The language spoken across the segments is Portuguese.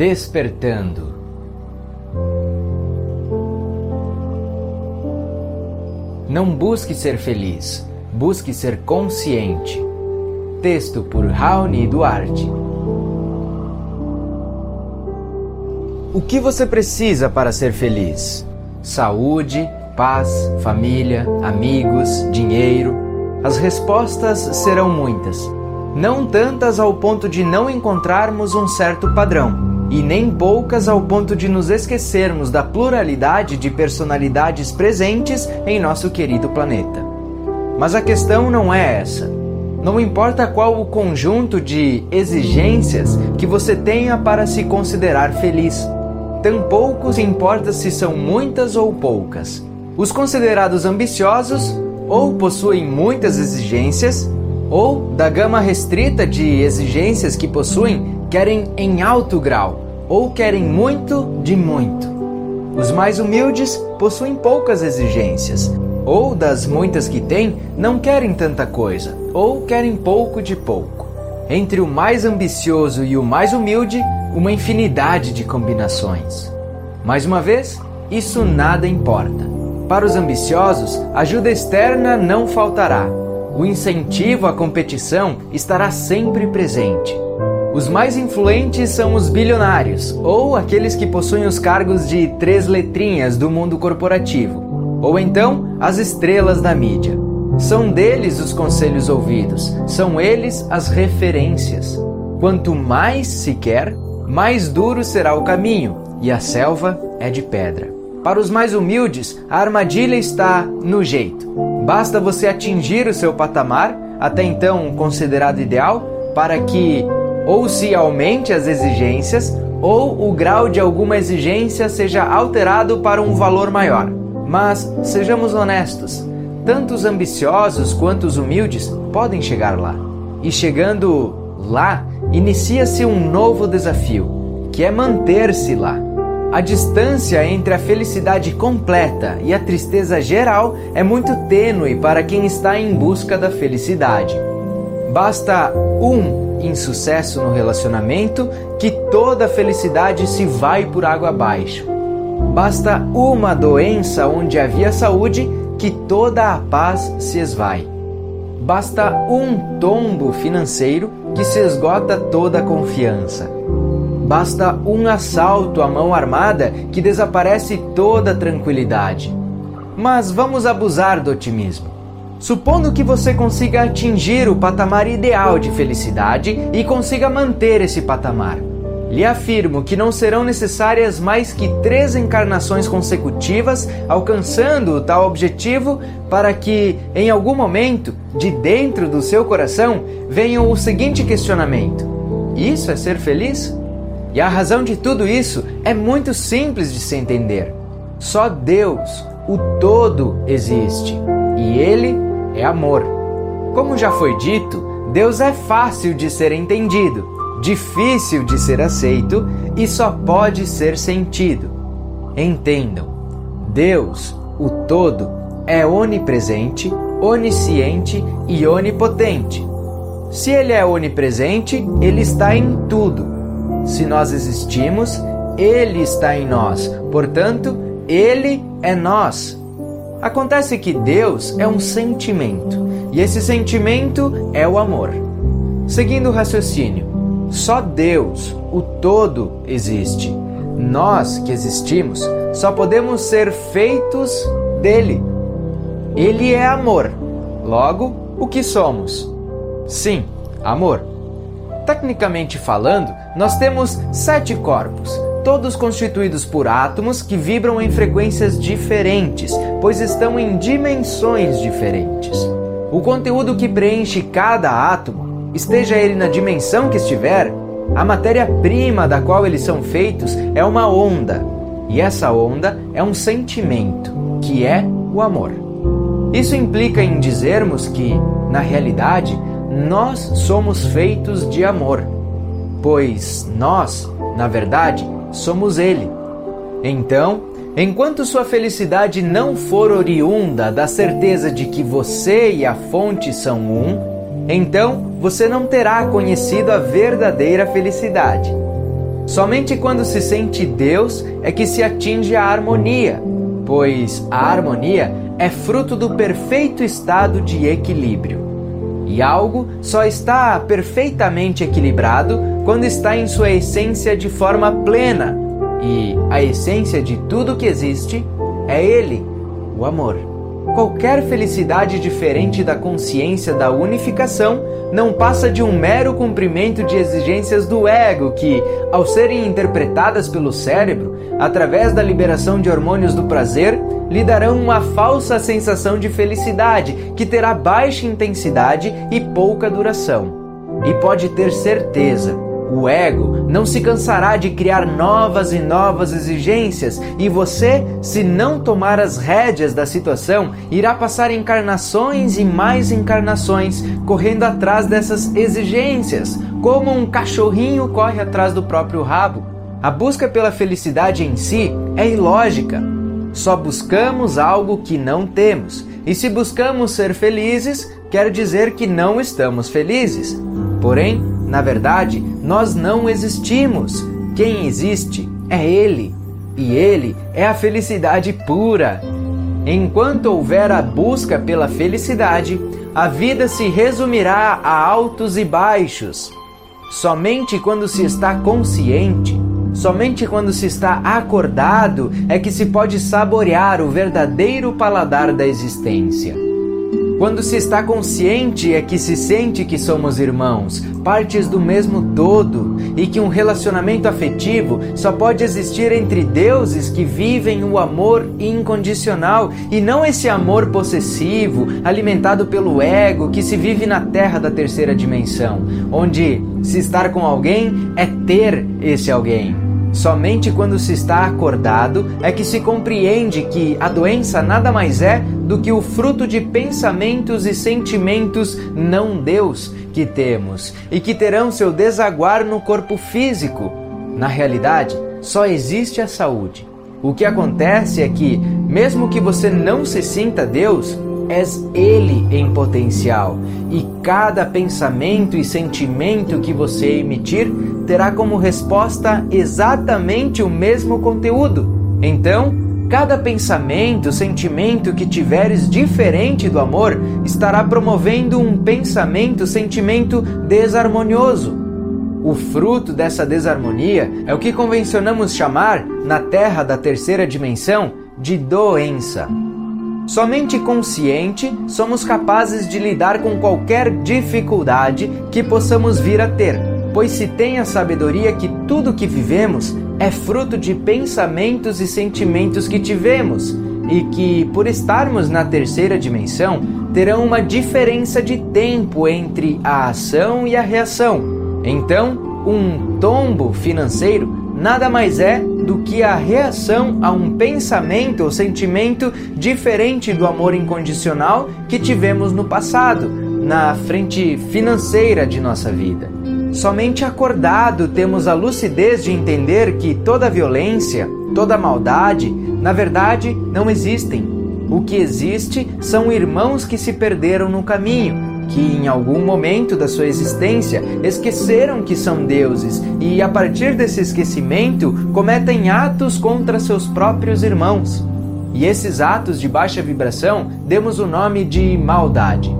Despertando. Não busque ser feliz, busque ser consciente. Texto por Raoni Duarte. O que você precisa para ser feliz? Saúde, paz, família, amigos, dinheiro? As respostas serão muitas. Não tantas ao ponto de não encontrarmos um certo padrão e nem poucas ao ponto de nos esquecermos da pluralidade de personalidades presentes em nosso querido planeta. Mas a questão não é essa. Não importa qual o conjunto de exigências que você tenha para se considerar feliz, tampouco importa se são muitas ou poucas. Os considerados ambiciosos ou possuem muitas exigências, ou da gama restrita de exigências que possuem, querem em alto grau ou querem muito de muito. Os mais humildes possuem poucas exigências, ou das muitas que têm, não querem tanta coisa, ou querem pouco de pouco. Entre o mais ambicioso e o mais humilde, uma infinidade de combinações. Mais uma vez, isso nada importa. Para os ambiciosos, ajuda externa não faltará. O incentivo à competição estará sempre presente. Os mais influentes são os bilionários, ou aqueles que possuem os cargos de três letrinhas do mundo corporativo, ou então as estrelas da mídia. São deles os conselhos ouvidos, são eles as referências. Quanto mais se quer, mais duro será o caminho, e a selva é de pedra. Para os mais humildes, a armadilha está no jeito. Basta você atingir o seu patamar, até então considerado ideal, para que ou se aumente as exigências, ou o grau de alguma exigência seja alterado para um valor maior. Mas sejamos honestos, tanto os ambiciosos quanto os humildes podem chegar lá. E chegando lá, inicia-se um novo desafio, que é manter-se lá. A distância entre a felicidade completa e a tristeza geral é muito tênue para quem está em busca da felicidade. Basta um insucesso no relacionamento que toda a felicidade se vai por água abaixo. Basta uma doença onde havia saúde que toda a paz se esvai. Basta um tombo financeiro que se esgota toda a confiança. Basta um assalto à mão armada que desaparece toda a tranquilidade. Mas vamos abusar do otimismo. Supondo que você consiga atingir o patamar ideal de felicidade e consiga manter esse patamar. Lhe afirmo que não serão necessárias mais que três encarnações consecutivas alcançando tal objetivo para que, em algum momento, de dentro do seu coração, venha o seguinte questionamento: Isso é ser feliz? E a razão de tudo isso é muito simples de se entender. Só Deus, o Todo, existe e Ele é amor. Como já foi dito, Deus é fácil de ser entendido, difícil de ser aceito e só pode ser sentido. Entendam, Deus, o Todo, é onipresente, onisciente e onipotente. Se Ele é onipresente, Ele está em tudo. Se nós existimos, Ele está em nós, portanto, Ele é nós. Acontece que Deus é um sentimento, e esse sentimento é o amor. Seguindo o raciocínio, só Deus, o todo, existe. Nós que existimos só podemos ser feitos dele. Ele é amor. Logo, o que somos? Sim, amor. Tecnicamente falando, nós temos sete corpos, todos constituídos por átomos que vibram em frequências diferentes, pois estão em dimensões diferentes. O conteúdo que preenche cada átomo, esteja ele na dimensão que estiver, a matéria-prima da qual eles são feitos é uma onda, e essa onda é um sentimento, que é o amor. Isso implica em dizermos que, na realidade, nós somos feitos de amor, pois nós, na verdade, somos Ele. Então, enquanto sua felicidade não for oriunda da certeza de que você e a fonte são um, então você não terá conhecido a verdadeira felicidade. Somente quando se sente Deus é que se atinge a harmonia, pois a harmonia é fruto do perfeito estado de equilíbrio. E algo só está perfeitamente equilibrado quando está em sua essência de forma plena. E a essência de tudo que existe é Ele, o amor. Qualquer felicidade diferente da consciência da unificação não passa de um mero cumprimento de exigências do ego que, ao serem interpretadas pelo cérebro, através da liberação de hormônios do prazer, lhe darão uma falsa sensação de felicidade que terá baixa intensidade e pouca duração. E pode ter certeza o ego não se cansará de criar novas e novas exigências, e você, se não tomar as rédeas da situação, irá passar encarnações e mais encarnações correndo atrás dessas exigências, como um cachorrinho corre atrás do próprio rabo. A busca pela felicidade em si é ilógica. Só buscamos algo que não temos, e se buscamos ser felizes, quer dizer que não estamos felizes. Porém, na verdade, nós não existimos. Quem existe é Ele, e Ele é a felicidade pura. Enquanto houver a busca pela felicidade, a vida se resumirá a altos e baixos. Somente quando se está consciente, somente quando se está acordado, é que se pode saborear o verdadeiro paladar da existência. Quando se está consciente é que se sente que somos irmãos, partes do mesmo todo, e que um relacionamento afetivo só pode existir entre deuses que vivem o amor incondicional e não esse amor possessivo, alimentado pelo ego que se vive na terra da terceira dimensão, onde se estar com alguém é ter esse alguém. Somente quando se está acordado é que se compreende que a doença nada mais é do que o fruto de pensamentos e sentimentos não Deus que temos e que terão seu desaguar no corpo físico. Na realidade, só existe a saúde. O que acontece é que, mesmo que você não se sinta Deus, és Ele em potencial, e cada pensamento e sentimento que você emitir terá como resposta exatamente o mesmo conteúdo. Então, cada pensamento, sentimento que tiveres diferente do amor estará promovendo um pensamento, sentimento desarmonioso. O fruto dessa desarmonia é o que convencionamos chamar, na Terra da terceira dimensão, de doença. Somente consciente somos capazes de lidar com qualquer dificuldade que possamos vir a ter, pois se tem a sabedoria que tudo que vivemos é fruto de pensamentos e sentimentos que tivemos, e que, por estarmos na terceira dimensão, terão uma diferença de tempo entre a ação e a reação. Então, um tombo financeiro nada mais é do que a reação a um pensamento ou sentimento diferente do amor incondicional que tivemos no passado, na frente financeira de nossa vida. Somente acordado temos a lucidez de entender que toda violência, toda maldade, na verdade, não existem. O que existe são irmãos que se perderam no caminho que em algum momento da sua existência esqueceram que são deuses e, a partir desse esquecimento, cometem atos contra seus próprios irmãos. E esses atos de baixa vibração demos o nome de maldade.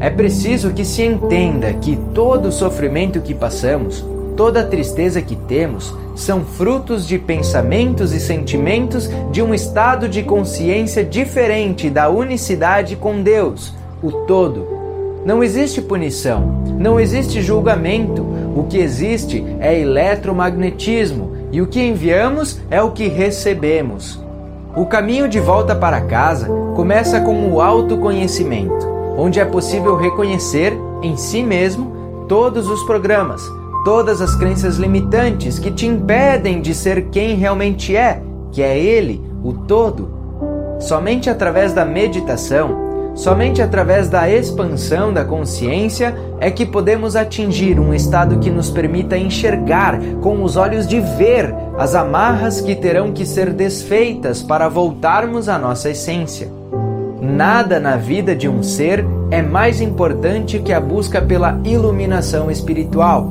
É preciso que se entenda que todo o sofrimento que passamos, toda a tristeza que temos, são frutos de pensamentos e sentimentos de um estado de consciência diferente da unicidade com Deus, o Todo, não existe punição, não existe julgamento. O que existe é eletromagnetismo e o que enviamos é o que recebemos. O caminho de volta para casa começa com o autoconhecimento, onde é possível reconhecer em si mesmo todos os programas, todas as crenças limitantes que te impedem de ser quem realmente é, que é Ele, o Todo. Somente através da meditação Somente através da expansão da consciência é que podemos atingir um estado que nos permita enxergar com os olhos de ver as amarras que terão que ser desfeitas para voltarmos à nossa essência. Nada na vida de um ser é mais importante que a busca pela iluminação espiritual.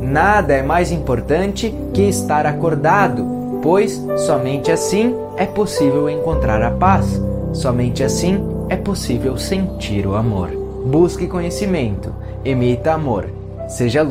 Nada é mais importante que estar acordado, pois somente assim é possível encontrar a paz, somente assim é possível sentir o amor. Busque conhecimento, emita amor, seja luz.